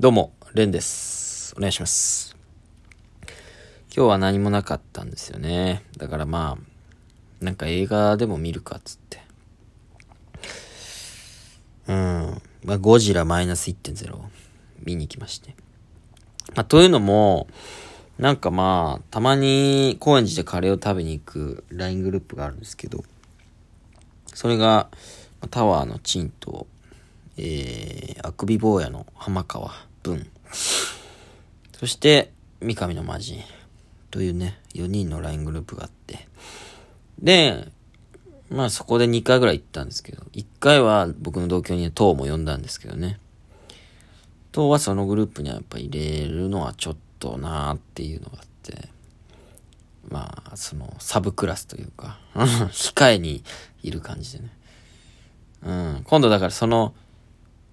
どうも、レンです。お願いします。今日は何もなかったんですよね。だからまあ、なんか映画でも見るかっつって。うん。まあ、ゴジラマイナス1.0見に行きまして。まあ、というのも、なんかまあ、たまに高円寺でカレーを食べに行く LINE グループがあるんですけど、それが、タワーのチンと、えー、あくび坊やの浜川文。そして、三上の魔人。というね、4人の LINE グループがあって。で、まあそこで2回ぐらい行ったんですけど、1回は僕の同居にトーも呼んだんですけどね。トーはそのグループにはやっぱ入れるのはちょっとなーっていうのがあって、まあ、その、サブクラスというか、控えにいる感じでね。うん。今度だからその、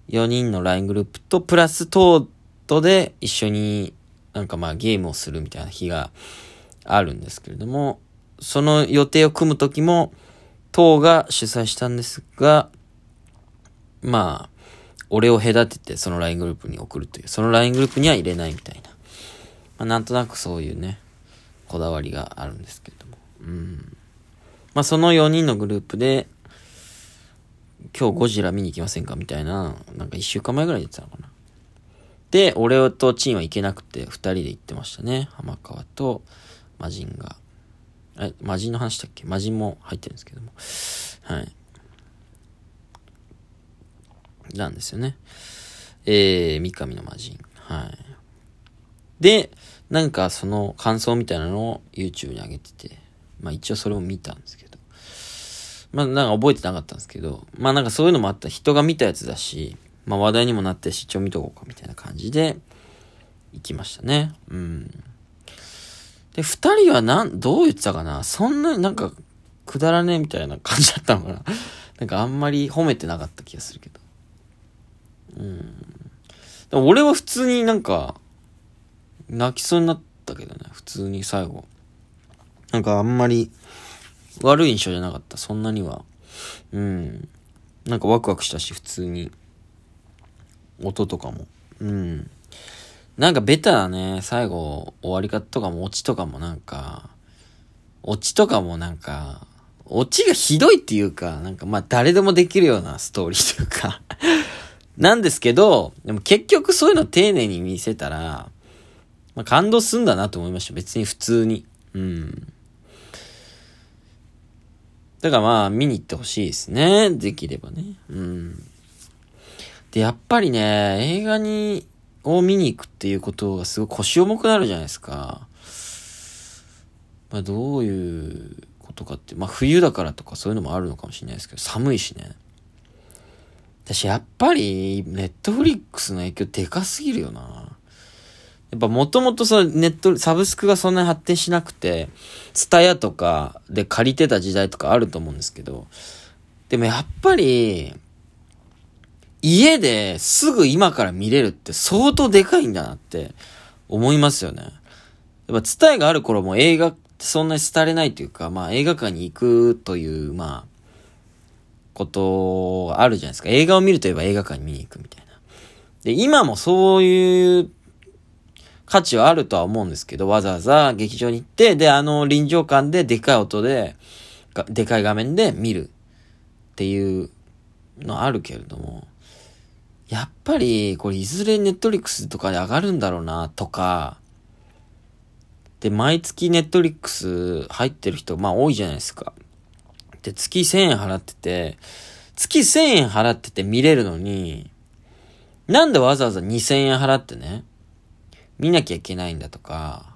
4人の LINE グループと、プラストートで一緒になんかまあゲームをするみたいな日があるんですけれども、その予定を組む時も、トーが主催したんですが、まあ、俺を隔ててその LINE グループに送るという、その LINE グループには入れないみたいな。まあなんとなくそういうね、こだわりがあるんですけれども。うん。まあその4人のグループで、今日ゴジラ見に行きませんか？みたいな、なんか1週間前ぐらいに言ってたのかな。で、俺とチンは行けなくて、2人で行ってましたね。浜川と魔人が。え、魔人の話だっけ？魔人も入ってるんですけども。はい。なんですよね。えー、三上の魔人。はい。で、なんかその感想みたいなのを YouTube に上げてて、まあ一応それを見たんですけど、まあなんか覚えてなかったんですけど、まあなんかそういうのもあった。人が見たやつだし、まあ話題にもなってし、一応見とこうかみたいな感じで、行きましたね。うん。で、二人はなん、どう言ってたかな？そんなになんか、くだらねえみたいな感じだったのかな？なんかあんまり褒めてなかった気がするけど。うん。でも俺は普通になんか、泣きそうになったけどね、普通に最後。なんかあんまり悪い印象じゃなかった、そんなには。うん。なんかワクワクしたし、普通に。音とかも。うん。なんかベタなね、最後、終わり方とかも、オチとかもなんか、オチとかもなんか、オチがひどいっていうか、なんかまあ誰でもできるようなストーリーというか、なんですけど、でも結局そういうの丁寧に見せたら、まあ感動すんだなと思いました。別に普通に。うん。だからまあ見に行ってほしいですね。できればね。うん。で、やっぱりね、映画に、を見に行くっていうことがすごい腰重くなるじゃないですか。まあどういうことかって、まあ冬だからとかそういうのもあるのかもしれないですけど、寒いしね。私やっぱり、ネットフリックスの影響でかすぎるよな。やっぱもともとそのネット、サブスクがそんなに発展しなくて、ツタヤとかで借りてた時代とかあると思うんですけど、でもやっぱり、家ですぐ今から見れるって相当でかいんだなって思いますよね。やっぱツタヤがある頃も映画ってそんなに廃れないというか、まあ映画館に行くという、まあ、ことがあるじゃないですか。映画を見るといえば映画館に見に行くみたいな。で、今もそういう価値はあるとは思うんですけど、わざわざ劇場に行って、で、あの臨場感ででかい音で、でかい画面で見るっていうのあるけれども、やっぱり、これいずれネットリックスとかで上がるんだろうな、とか、で、毎月ネットリックス入ってる人、まあ多いじゃないですか。で、月1000円払ってて、月1000円払ってて見れるのに、なんでわざわざ2000円払ってね、見なきゃいけないんだとか、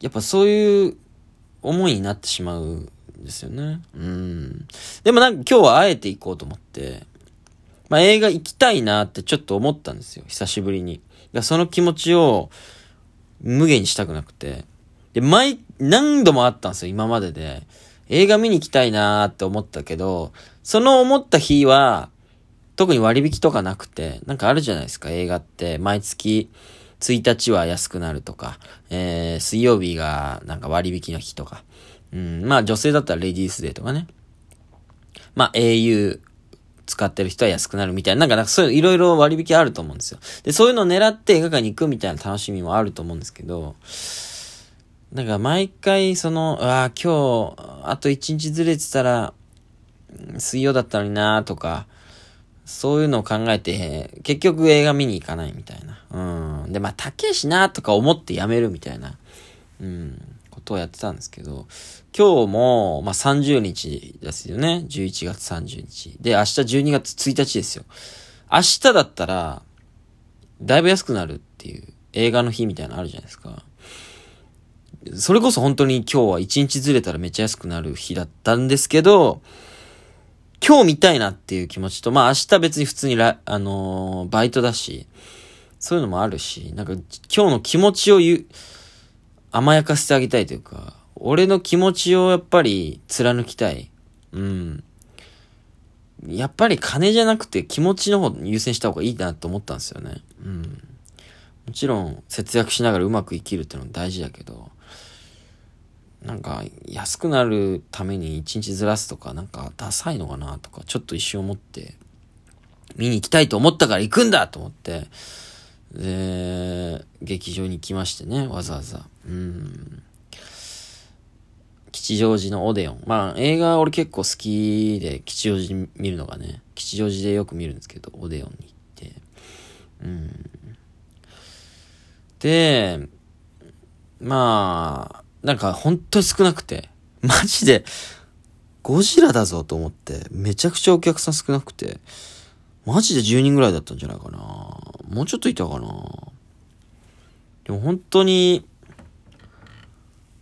やっぱそういう思いになってしまうんですよね。うん。でもなんか今日はあえて行こうと思って、まあ映画行きたいなってちょっと思ったんですよ。久しぶりに。その気持ちを無限にしたくなくて。で、毎、何度もあったんですよ、今までで。映画見に行きたいなーって思ったけど、その思った日は、特に割引とかなくて、なんかあるじゃないですか、映画って。毎月1日は安くなるとか、えー、水曜日がなんか割引の日とか。うん、まあ女性だったらレディースデーとかね。まあ au 使ってる人は安くなるみたいな、なんか、なんかそういういろいろ割引あると思うんですよ。で、そういうのを狙って映画館に行くみたいな楽しみもあると思うんですけど、なんか毎回その、ああ、今日、あと一日ずれてたら、水曜だったのになとか、そういうのを考えて、結局映画見に行かないみたいな。うん。で、まあ、高えしなとか思ってやめるみたいな、うん、ことをやってたんですけど、今日も、まあ、30日ですよね。11月30日。で、明日12月1日ですよ。明日だったら、だいぶ安くなるっていう映画の日みたいなのあるじゃないですか。それこそ本当に今日は1日ずれたらめっちゃ安くなる日だったんですけど、今日見たいなっていう気持ちと、まあ明日別に普通に、あのー、バイトだし、そういうのもあるし、なんか今日の気持ちを言う、甘やかせてあげたいというか、俺の気持ちをやっぱり貫きたい。うん。やっぱり金じゃなくて気持ちの方優先した方がいいなと思ったんですよね。うん。もちろん節約しながらうまく生きるってのも大事だけど、なんか安くなるために一日ずらすとかなんかダサいのかなとかちょっと一瞬思って見に行きたいと思ったから行くんだと思ってで劇場に行きましてねわざわざ。うん。吉祥寺のオデオン。まあ映画俺結構好きで吉祥寺見るのがね吉祥寺でよく見るんですけどオデオンに行って。うん。でまあなんか本当に少なくて、マジで、ゴジラだぞと思って、めちゃくちゃお客さん少なくて、マジで10人ぐらいだったんじゃないかな。もうちょっといたかな。でも本当に、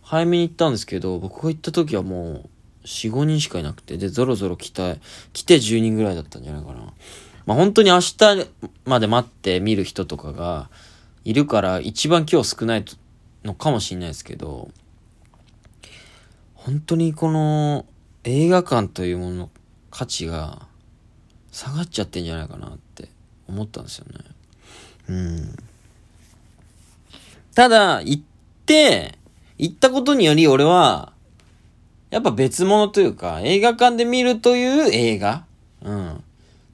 早めに行ったんですけど、僕が行った時はもう、4、5人しかいなくて、で、ゾロゾロ来た、来て10人ぐらいだったんじゃないかな。まあ本当に明日まで待って見る人とかがいるから、一番今日少ないのかもしれないですけど、本当にこの映画館というものの価値が下がっちゃってんじゃないかなって思ったんですよね。うん。ただ、行って、行ったことにより俺は、やっぱ別物というか、映画館で見るという映画うん。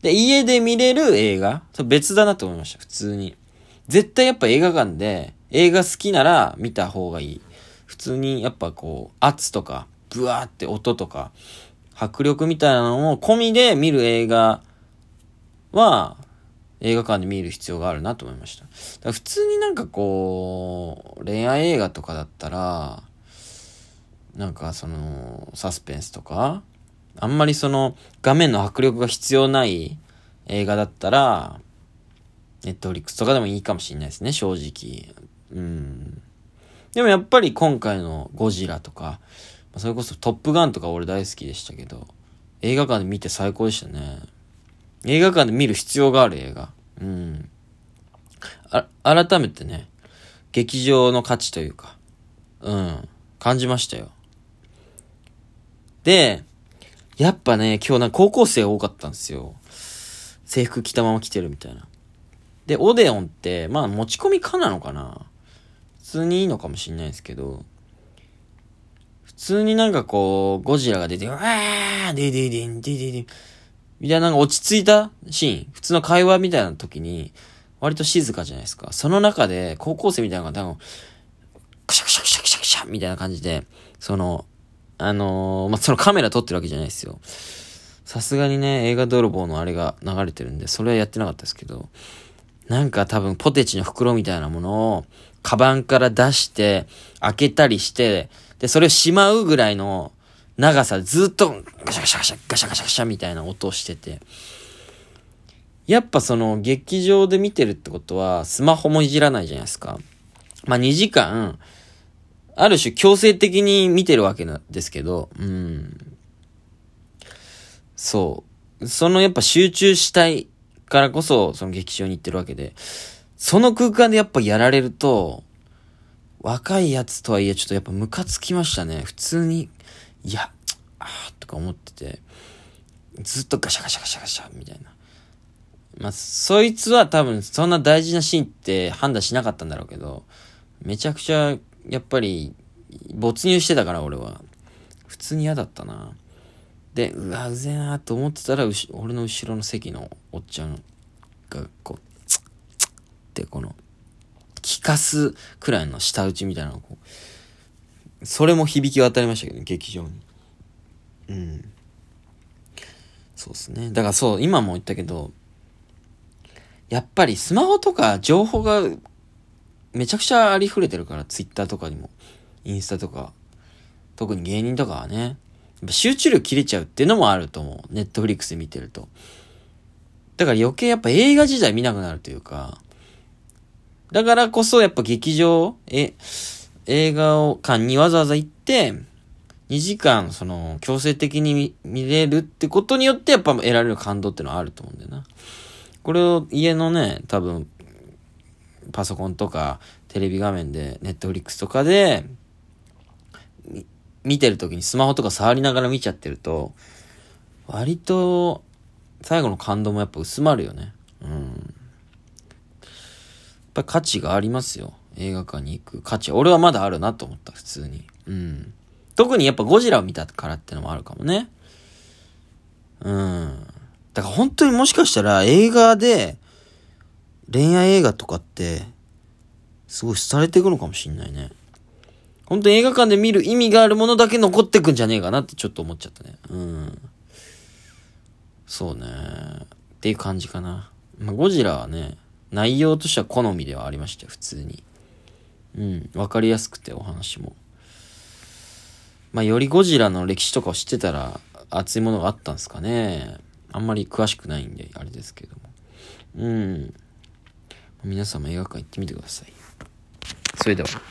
で、家で見れる映画別だなと思いました、普通に。絶対やっぱ映画館で映画好きなら見た方がいい。普通にやっぱこう、圧とか、ブワーって音とか、迫力みたいなのを込みで見る映画は、映画館で見る必要があるなと思いました。だ普通になんかこう、恋愛映画とかだったら、なんかその、サスペンスとか、あんまりその、画面の迫力が必要ない映画だったら、ネットフリックスとかでもいいかもしれないですね、正直。うん。でもやっぱり今回のゴジラとか、それこそトップガンとか俺大好きでしたけど、映画館で見て最高でしたね。映画館で見る必要がある映画。うん。あ、改めてね、劇場の価値というか、うん、感じましたよ。で、やっぱね、今日なんか高校生多かったんですよ。制服着たまま来てるみたいな。で、オデオンって、まあ持ち込み可なのかな通にいいのかもしんないですけど、普通になんかこう、ゴジラが出て、わーディディディン、ディディディン、みたいななんか落ち着いたシーン、普通の会話みたいな時に、割と静かじゃないですか。その中で、高校生みたいなのが多分、クシャクシャクシャクシャクシャみたいな感じで、その、あのー、まあ、そのカメラ撮ってるわけじゃないですよ。さすがにね、映画泥棒のあれが流れてるんで、それはやってなかったですけど、なんか多分ポテチの袋みたいなものを、カバンから出して、開けたりして、で、それをしまうぐらいの長さでずっとガシャガシャガシャガシャガシャガシャみたいな音をしてて、やっぱその劇場で見てるってことはスマホもいじらないじゃないですか。まあ2時間、ある種強制的に見てるわけなんですけど、うん。そう。そのやっぱ集中したいからこそ、その劇場に行ってるわけで、その空間でやっぱやられると、若いやつとはいえちょっとやっぱムカつきましたね。普通に、いや、あーとか思ってて、ずっとガシャガシャガシャガシャみたいな。まあ、そいつは多分そんな大事なシーンって判断しなかったんだろうけど、めちゃくちゃやっぱり没入してたから俺は。普通に嫌だったな。で、うわ、うぜえなと思ってたら、俺の後ろの席のおっちゃんが、こう、ってこの、聞かすくらいの舌打ちみたいなのこう、それも響き渡りましたけどね、劇場に。うん。そうですね。だからそう、今も言ったけど、やっぱりスマホとか情報がめちゃくちゃありふれてるから、ツイッターとかにも、インスタとか、特に芸人とかはね、やっぱ集中力切れちゃうっていうのもあると思う。ネットフリックスで見てると。だから余計やっぱ映画自体見なくなるというか、だからこそやっぱ劇場、え、映画を館にわざわざ行って、2時間、その、強制的に見れるってことによって、やっぱ得られる感動ってのはあると思うんだよな。これを家のね、多分、パソコンとか、テレビ画面で、ネットフリックスとかで、見てる時にスマホとか触りながら見ちゃってると、割と、最後の感動もやっぱ薄まるよね。うん。やっぱ価値がありますよ。映画館に行く価値。俺はまだあるなと思った、普通に。うん。特にやっぱゴジラを見たからってのもあるかもね。うん。だから本当にもしかしたら映画で、恋愛映画とかって、すごい廃れていくのかもしんないね。本当に映画館で見る意味があるものだけ残ってくんじゃねえかなってちょっと思っちゃったね。うん。そうね。っていう感じかな。まあ、ゴジラはね、内容としては好みではありました、普通に。うん。わかりやすくてお話も。まあ、よりゴジラの歴史とかを知ってたら、熱いものがあったんですかね。あんまり詳しくないんで、あれですけども。うん。皆様映画館行ってみてください。それでは。